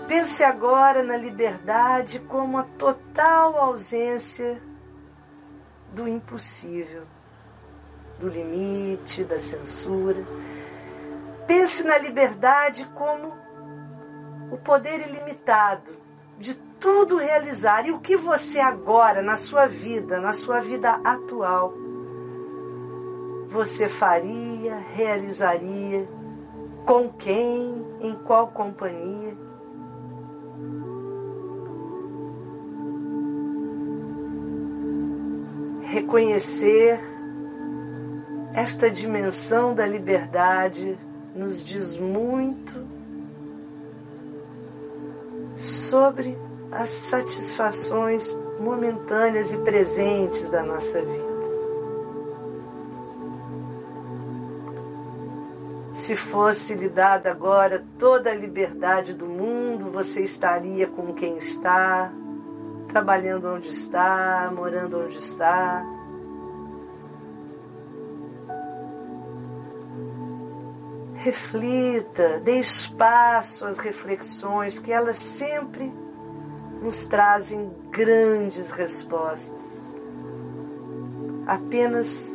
Pense agora na liberdade como a total ausência do impossível, do limite, da censura Pense na liberdade como o poder ilimitado de tudo realizar. E o que você agora, na sua vida, na sua vida atual, você faria, realizaria, com quem, em qual companhia? Reconhecer esta dimensão da liberdade nos diz muito sobre as satisfações momentâneas e presentes da nossa vida. Se fosse lhe dada agora toda a liberdade do mundo, você estaria com quem está, trabalhando onde está, morando onde está. Reflita, dê espaço às reflexões, que elas sempre nos trazem grandes respostas. Apenas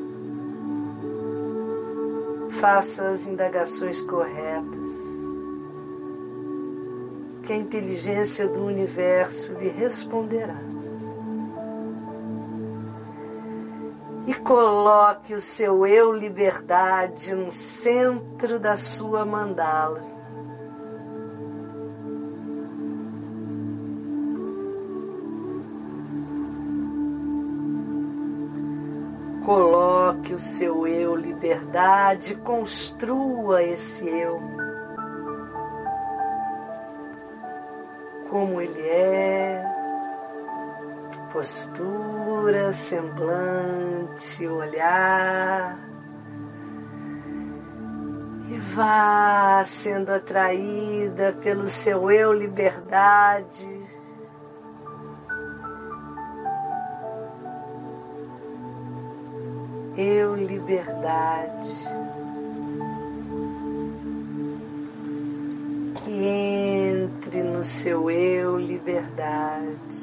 faça as indagações corretas, que a inteligência do universo lhe responderá. E coloque o seu eu liberdade no centro da sua mandala. Coloque o seu eu liberdade, construa esse eu. Como ele é, postura, semblante, olhar. E vá sendo atraída pelo seu eu liberdade eu liberdade. Entre no seu eu liberdade.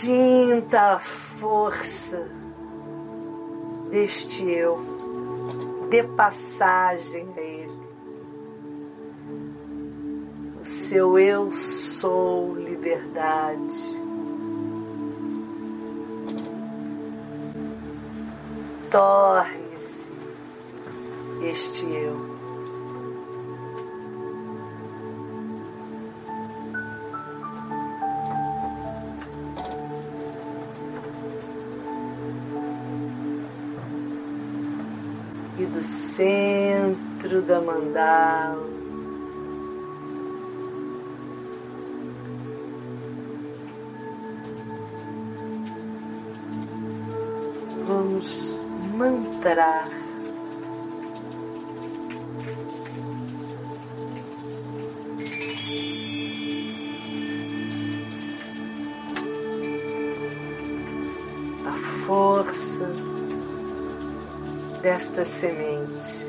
Sinta a força deste eu, dê passagem a ele. O seu eu sou liberdade. Torne-se este eu. Do centro da mandala vamos mantrar. Desta semente.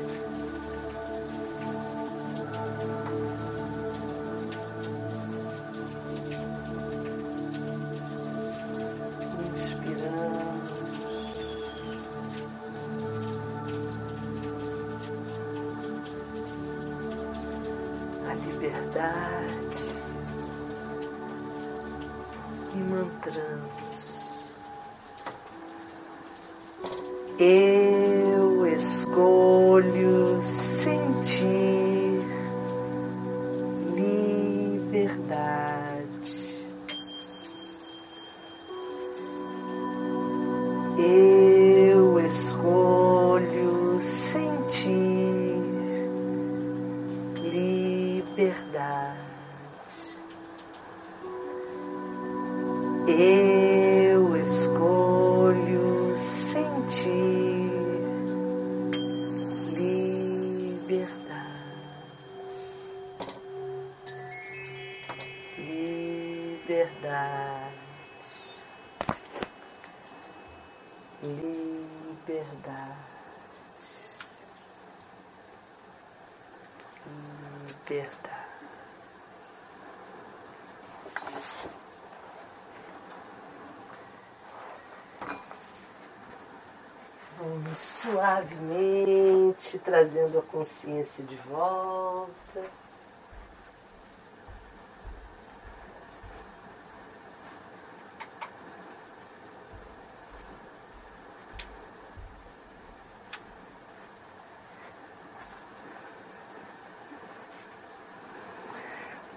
Suavemente trazendo a consciência de volta.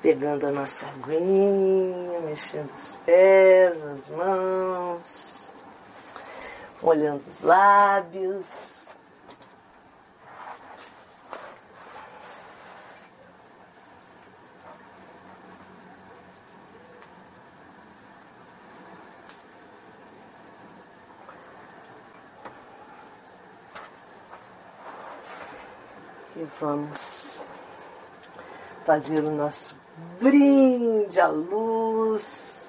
pegando a nossa aguinha, mexendo os pés, as mãos, olhando os lábios. E vamos fazer o nosso brinde à luz,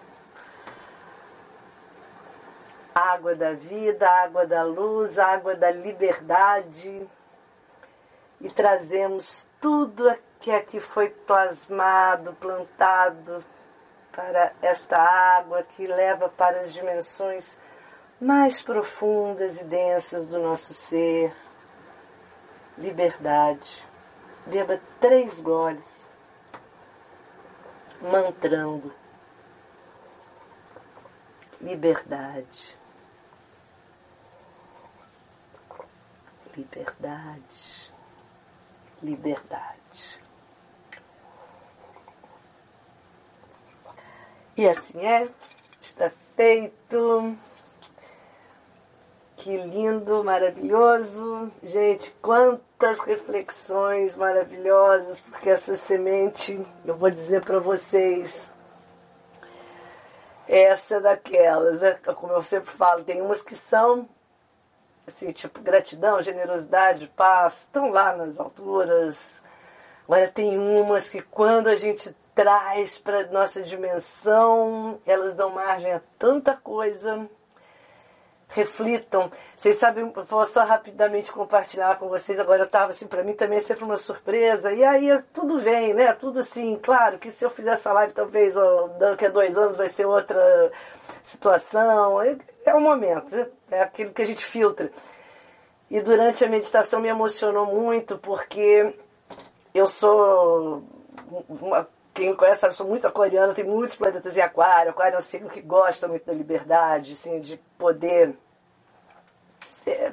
água da vida, água da luz, água da liberdade. E trazemos tudo que aqui foi plasmado, plantado para esta água que leva para as dimensões mais profundas e densas do nosso ser liberdade. Beba três goles, mantrando liberdade, liberdade, liberdade. E assim é, está feito. Que lindo, maravilhoso. Gente, quantas reflexões maravilhosas, porque essa semente, eu vou dizer para vocês, essa é daquelas, né? Como eu sempre falo, tem umas que são assim, tipo gratidão, generosidade, paz, estão lá nas alturas. Agora tem umas que quando a gente traz para nossa dimensão, elas dão margem a tanta coisa reflitam. Vocês sabem, vou só rapidamente compartilhar com vocês. Agora eu estava assim, para mim também é sempre uma surpresa. E aí tudo vem, né? Tudo assim, claro que se eu fizer essa live, talvez ó, daqui a dois anos vai ser outra situação. É, é o momento, é aquilo que a gente filtra. E durante a meditação me emocionou muito porque eu sou uma quem me conhece sabe, sou muito aquariana, tem muitos planetas em aquário. Aquário é um signo que gosta muito da liberdade, assim, de poder.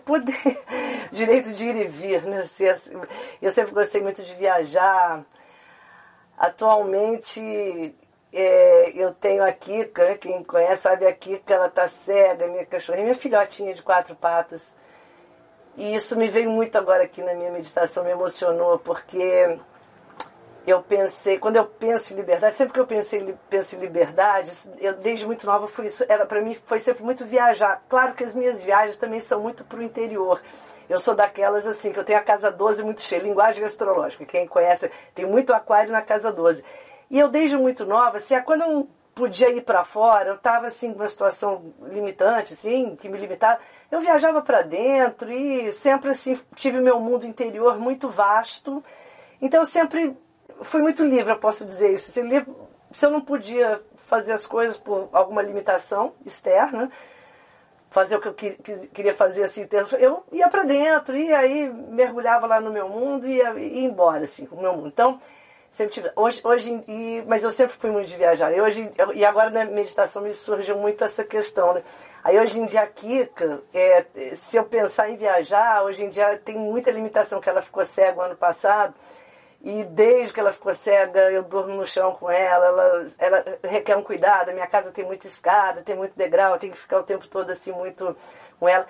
poder direito de ir e vir, né? Assim, eu sempre gostei muito de viajar. Atualmente é, eu tenho a Kika, quem conhece sabe a Kika, ela tá cega, minha cachorrinha, minha filhotinha de quatro patas. E isso me veio muito agora aqui na minha meditação, me emocionou, porque eu pensei, quando eu penso em liberdade, sempre que eu pensei penso em liberdade, eu desde muito nova fui isso, era para mim foi sempre muito viajar. Claro que as minhas viagens também são muito para o interior. Eu sou daquelas assim, que eu tenho a casa 12 muito cheia, linguagem astrológica. Quem conhece, tem muito aquário na casa 12. E eu desde muito nova, assim, quando eu não podia ir para fora, eu estava assim numa situação limitante, assim, que me limitava, eu viajava para dentro e sempre assim tive meu mundo interior muito vasto. Então eu sempre fui muito livre, eu posso dizer isso. Se, eu não podia fazer as coisas por alguma limitação externa, fazer o que eu queria fazer assim, eu ia para dentro e aí mergulhava lá no meu mundo e ia, ia embora assim, com o meu mundo. Então, sempre tive, hoje, hoje e, mas eu sempre fui muito de viajar. E hoje e agora na meditação me surgiu muito essa questão, né? Aí hoje em dia a Kika, é, se eu pensar em viajar, hoje em dia tem muita limitação que ela ficou cega ano passado. E desde que ela ficou cega, eu durmo no chão com ela, ela, ela requer um cuidado. A minha casa tem muita escada, tem muito degrau, tenho que ficar o tempo todo assim muito com ela.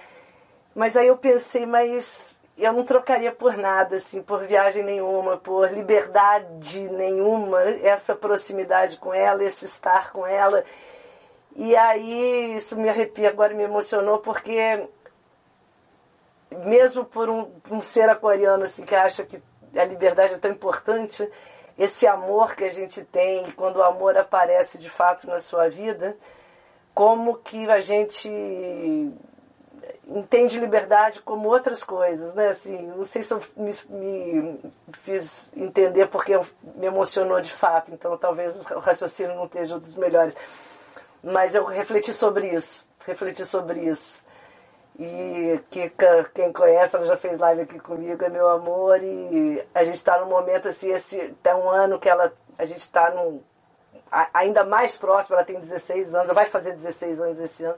Mas aí eu pensei, mas eu não trocaria por nada, assim, por viagem nenhuma, por liberdade nenhuma, essa proximidade com ela, esse estar com ela. E aí isso me arrepia, agora me emocionou, porque mesmo por um, um ser aquariano assim, que acha que a liberdade é tão importante, esse amor que a gente tem, quando o amor aparece de fato na sua vida, como que a gente entende liberdade como outras coisas, né? Assim, não sei se eu me, me fiz entender porque me emocionou de fato, então talvez o raciocínio não esteja dos melhores. Mas eu refleti sobre isso, refleti sobre isso. E Kika, quem conhece, ela já fez live aqui comigo, é meu amor. E a gente está num momento assim, esse tá um ano que ela. A gente está num. Ainda mais próximo, ela tem 16 anos, ela vai fazer 16 anos esse ano.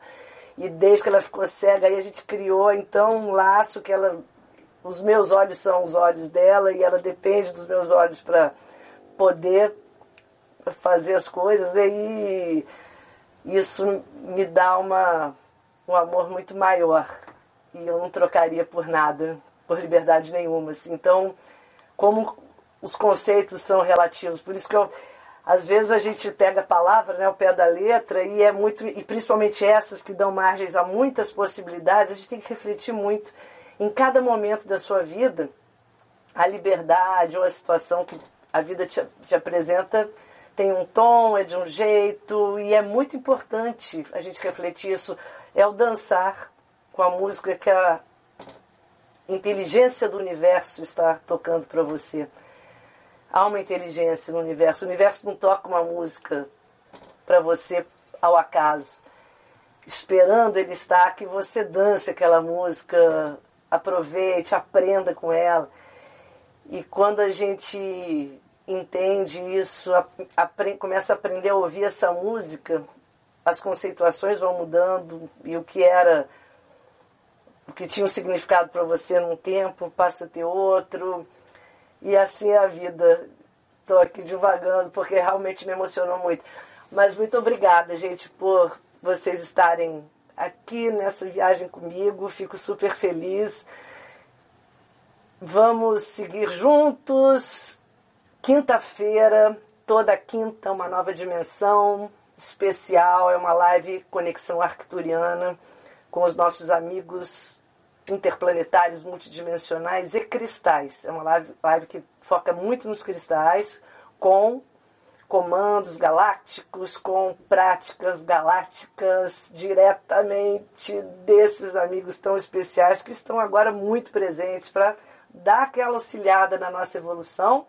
E desde que ela ficou cega, aí a gente criou então um laço que ela. Os meus olhos são os olhos dela e ela depende dos meus olhos para poder fazer as coisas, né? e isso me dá uma, um amor muito maior. E eu não trocaria por nada, por liberdade nenhuma. Assim. Então, como os conceitos são relativos, por isso que eu às vezes a gente pega a palavra, né, o pé da letra, e é muito, e principalmente essas que dão margens a muitas possibilidades, a gente tem que refletir muito em cada momento da sua vida, a liberdade ou a situação que a vida te, te apresenta tem um tom, é de um jeito, e é muito importante a gente refletir isso. É o dançar com a música que a inteligência do universo está tocando para você. Há uma inteligência no universo. O universo não toca uma música para você ao acaso, esperando ele estar que você dance aquela música, aproveite, aprenda com ela. E quando a gente entende isso, começa a aprender a ouvir essa música, as conceituações vão mudando e o que era o que tinha um significado para você num tempo passa a ter outro e assim é a vida. Estou aqui divagando porque realmente me emocionou muito. Mas muito obrigada, gente, por vocês estarem aqui nessa viagem comigo. Fico super feliz. Vamos seguir juntos. Quinta-feira, toda quinta, uma nova dimensão especial. É uma live Conexão Arcturiana com os nossos amigos interplanetários multidimensionais e cristais. É uma live, live que foca muito nos cristais, com comandos galácticos, com práticas galácticas diretamente desses amigos tão especiais que estão agora muito presentes para dar aquela auxiliada na nossa evolução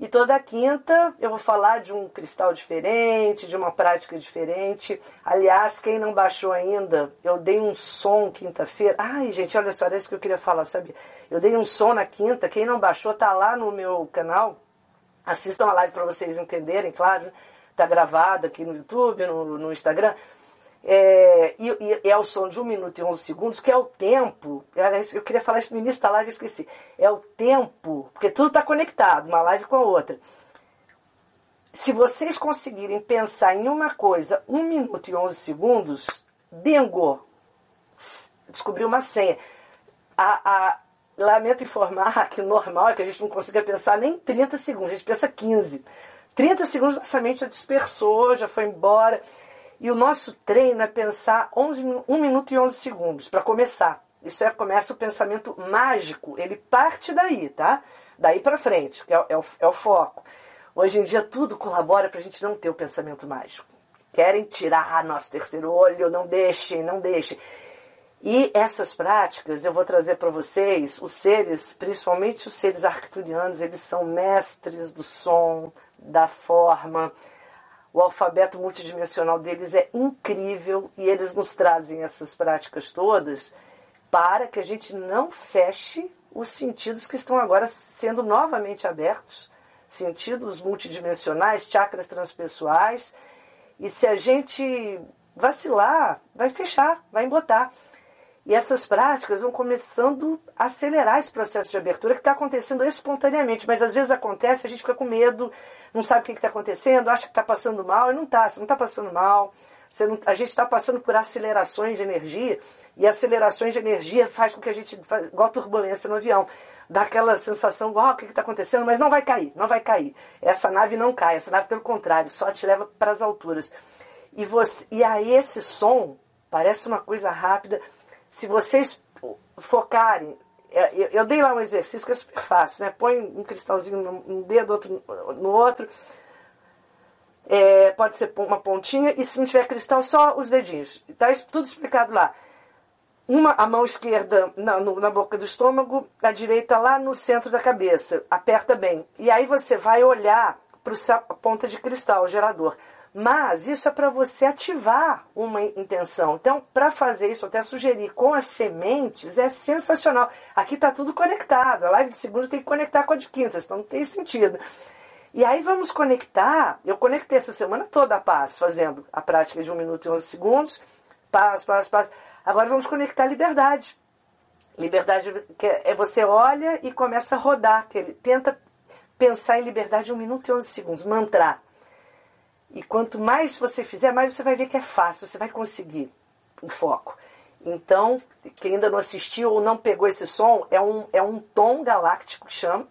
e toda quinta eu vou falar de um cristal diferente, de uma prática diferente. Aliás, quem não baixou ainda, eu dei um som quinta-feira. Ai, gente, olha só, era isso que eu queria falar, sabe? Eu dei um som na quinta. Quem não baixou, tá lá no meu canal. Assistam a live para vocês entenderem, claro. Tá gravada aqui no YouTube, no, no Instagram. É, e, e, é o som de 1 minuto e 11 segundos, que é o tempo. Eu queria falar isso no início da live esqueci. É o tempo, porque tudo está conectado, uma live com a outra. Se vocês conseguirem pensar em uma coisa 1 minuto e 11 segundos, bingo! Descobriu uma senha. A, a, lamento informar que o normal é que a gente não consiga pensar nem 30 segundos, a gente pensa 15. 30 segundos nossa mente já dispersou, já foi embora. E o nosso treino é pensar 11, 1 minuto e 11 segundos, para começar. Isso é, começa o pensamento mágico, ele parte daí, tá? Daí para frente, que é, é, o, é o foco. Hoje em dia tudo colabora para a gente não ter o pensamento mágico. Querem tirar nosso terceiro olho, não deixem, não deixem. E essas práticas eu vou trazer para vocês, os seres, principalmente os seres arcturianos, eles são mestres do som, da forma, o alfabeto multidimensional deles é incrível e eles nos trazem essas práticas todas para que a gente não feche os sentidos que estão agora sendo novamente abertos sentidos multidimensionais, chakras transpessoais. E se a gente vacilar, vai fechar, vai embotar. E essas práticas vão começando a acelerar esse processo de abertura que está acontecendo espontaneamente, mas às vezes acontece, a gente fica com medo, não sabe o que está acontecendo, acha que está passando mal, e não está, você não está passando mal. Não, a gente está passando por acelerações de energia, e acelerações de energia faz com que a gente, igual turbulência no avião, dá aquela sensação, igual, oh, o que está acontecendo, mas não vai cair, não vai cair. Essa nave não cai, essa nave, pelo contrário, só te leva para as alturas. E, você, e aí esse som parece uma coisa rápida. Se vocês focarem é, eu, dei lá um exercício que é super fácil, né? Põe um cristalzinho num dedo, outro no outro. É, pode ser uma pontinha, e se não tiver cristal, só os dedinhos. Está tudo explicado lá. Uma, a mão esquerda na, no, na boca do estômago, a direita lá no centro da cabeça. Aperta bem. E aí você vai olhar para a ponta de cristal, o gerador. Mas isso é para você ativar uma intenção. Então, para fazer isso, até sugerir com as sementes é sensacional. Aqui está tudo conectado. A live de segunda tem que conectar com a de quinta, senão não tem sentido. E aí vamos conectar. Eu conectei essa semana toda a paz, fazendo a prática de 1 minuto e 11 segundos. Paz, paz, paz. Agora vamos conectar a liberdade. Liberdade é você olha e começa a rodar. Que ele tenta pensar em liberdade 1 minuto e 11 segundos. Mantrar. E quanto mais você fizer, mais você vai ver que é fácil, você vai conseguir o foco. Então, quem ainda não assistiu ou não pegou esse som, é um, é um tom galáctico que chama.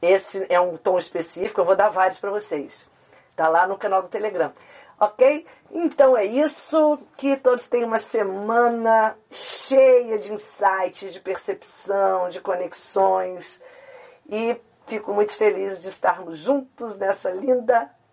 Esse é um tom específico, eu vou dar vários para vocês. Tá lá no canal do Telegram. Ok? Então é isso. Que todos tenham uma semana cheia de insights, de percepção, de conexões. E fico muito feliz de estarmos juntos nessa linda